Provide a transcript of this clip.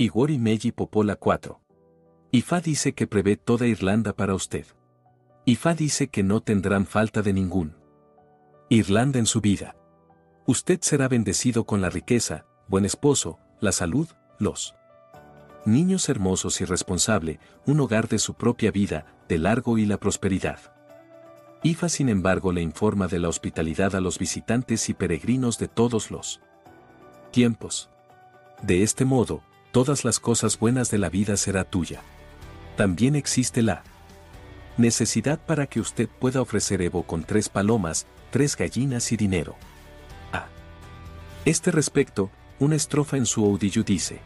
Igori Meji Popola 4. Ifa dice que prevé toda Irlanda para usted. Ifa dice que no tendrán falta de ningún. Irlanda en su vida. Usted será bendecido con la riqueza, buen esposo, la salud, los niños hermosos y responsable, un hogar de su propia vida, de largo y la prosperidad. IFA sin embargo le informa de la hospitalidad a los visitantes y peregrinos de todos los tiempos. De este modo, todas las cosas buenas de la vida será tuya. También existe la necesidad para que usted pueda ofrecer Evo con tres palomas, tres gallinas y dinero. A este respecto, una estrofa en su Oudillo dice,